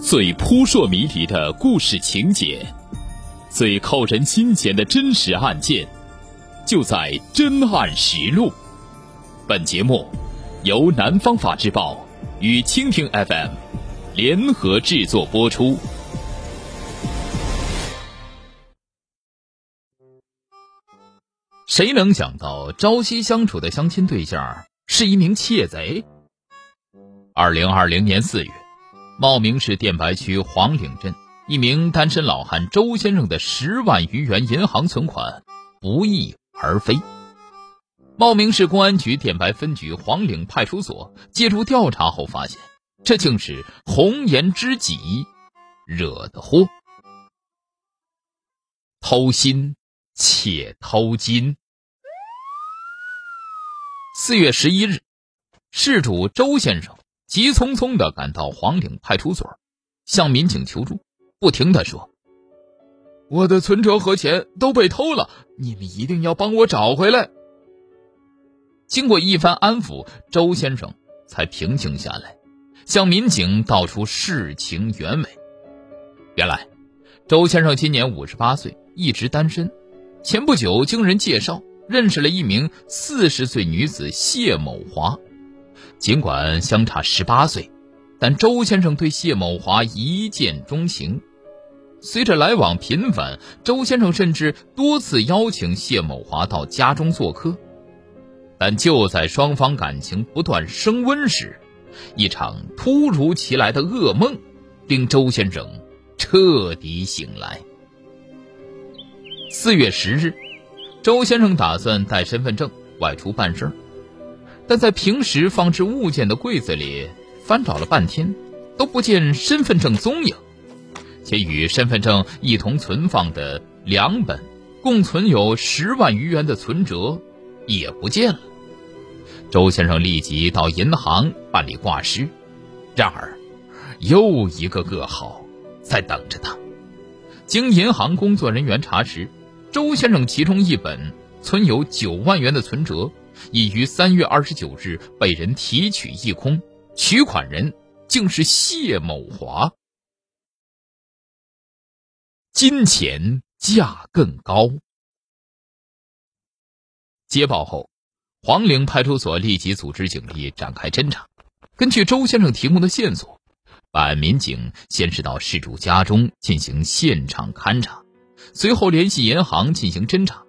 最扑朔迷离的故事情节，最扣人心弦的真实案件，就在《真案实录》。本节目由南方法制报与蜻蜓 FM 联合制作播出。谁能想到朝夕相处的相亲对象是一名窃贼？二零二零年四月。茂名市电白区黄岭镇一名单身老汉周先生的十万余元银行存款不翼而飞。茂名市公安局电白分局黄岭派出所介入调查后发现，这竟是红颜知己惹的祸。偷心且偷金。四月十一日，事主周先生。急匆匆的赶到黄岭派出所，向民警求助，不停的说：“我的存折和钱都被偷了，你们一定要帮我找回来。”经过一番安抚，周先生才平静下来，向民警道出事情原委。原来，周先生今年五十八岁，一直单身，前不久经人介绍认识了一名四十岁女子谢某华。尽管相差十八岁，但周先生对谢某华一见钟情。随着来往频繁，周先生甚至多次邀请谢某华到家中做客。但就在双方感情不断升温时，一场突如其来的噩梦令周先生彻底醒来。四月十日，周先生打算带身份证外出办事儿。但在平时放置物件的柜子里翻找了半天，都不见身份证踪影，且与身份证一同存放的两本共存有十万余元的存折也不见了。周先生立即到银行办理挂失，然而又一个噩耗在等着他。经银行工作人员查实，周先生其中一本存有九万元的存折。已于三月二十九日被人提取一空，取款人竟是谢某华。金钱价更高。接报后，黄陵派出所立即组织警力展开侦查。根据周先生提供的线索，办案民警先是到事主家中进行现场勘查，随后联系银行进行侦查，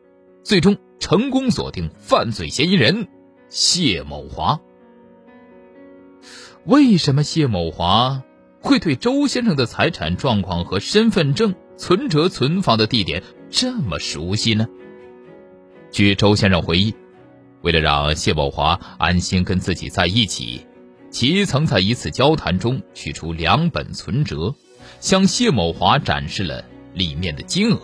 最终。成功锁定犯罪嫌疑人谢某华。为什么谢某华会对周先生的财产状况和身份证、存折存放的地点这么熟悉呢？据周先生回忆，为了让谢某华安心跟自己在一起，其曾在一次交谈中取出两本存折，向谢某华展示了里面的金额，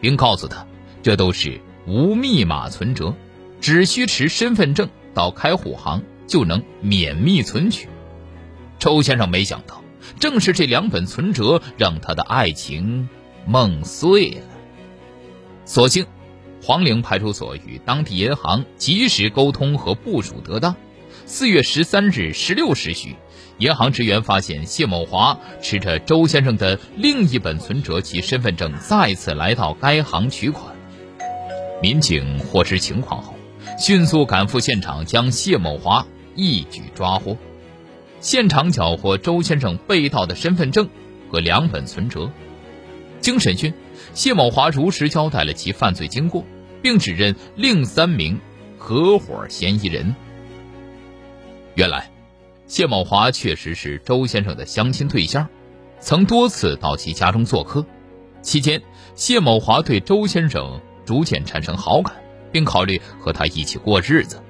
并告诉他，这都是。无密码存折，只需持身份证到开户行就能免密存取。周先生没想到，正是这两本存折让他的爱情梦碎了。所幸，黄陵派出所与当地银行及时沟通和部署得当。四月十三日十六时许，银行职员发现谢某华持着周先生的另一本存折及身份证，再次来到该行取款。民警获知情况后，迅速赶赴现场，将谢某华一举抓获。现场缴获周先生被盗的身份证和两本存折。经审讯，谢某华如实交代了其犯罪经过，并指认另三名合伙嫌疑人。原来，谢某华确实是周先生的相亲对象，曾多次到其家中做客。期间，谢某华对周先生。逐渐产生好感，并考虑和他一起过日子。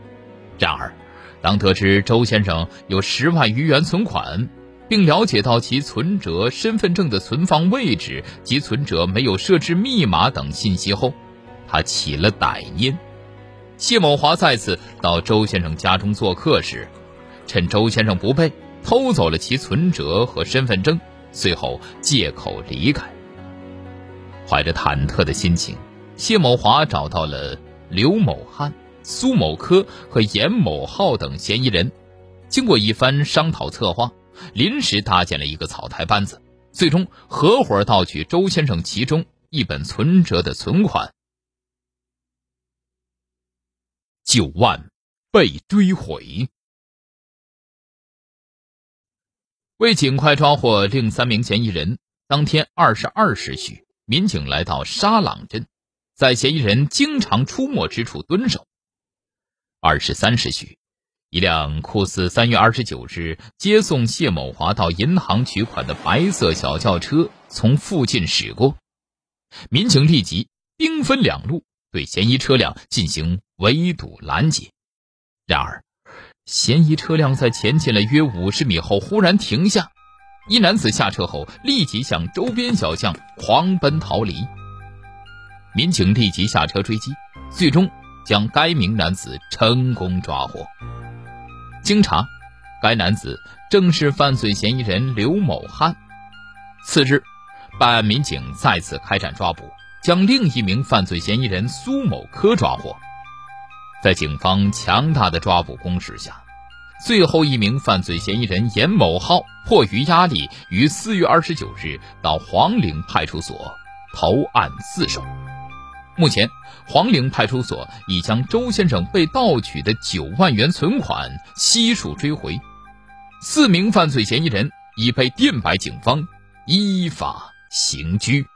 然而，当得知周先生有十万余元存款，并了解到其存折、身份证的存放位置及存折没有设置密码等信息后，他起了歹念。谢某华再次到周先生家中做客时，趁周先生不备，偷走了其存折和身份证，随后借口离开。怀着忐忑的心情。谢某华找到了刘某汉、苏某科和严某浩等嫌疑人，经过一番商讨策划，临时搭建了一个草台班子，最终合伙盗取周先生其中一本存折的存款，九万被追回。为尽快抓获另三名嫌疑人，当天二十二时许，民警来到沙朗镇，在嫌疑人经常出没之处蹲守。二十三时许。一辆酷似三月二十九日接送谢某华到银行取款的白色小轿车从附近驶过，民警立即兵分两路对嫌疑车辆进行围堵拦截。然而，嫌疑车辆在前进了约五十米后忽然停下，一男子下车后立即向周边小巷狂奔逃离。民警立即下车追击，最终将该名男子成功抓获。经查，该男子正是犯罪嫌疑人刘某汉。次日，办案民警再次开展抓捕，将另一名犯罪嫌疑人苏某科抓获。在警方强大的抓捕攻势下，最后一名犯罪嫌疑人严某浩迫于压力，于四月二十九日到黄陵派出所投案自首。目前，黄陵派出所已将周先生被盗取的九万元存款悉数追回，四名犯罪嫌疑人已被电白警方依法刑拘。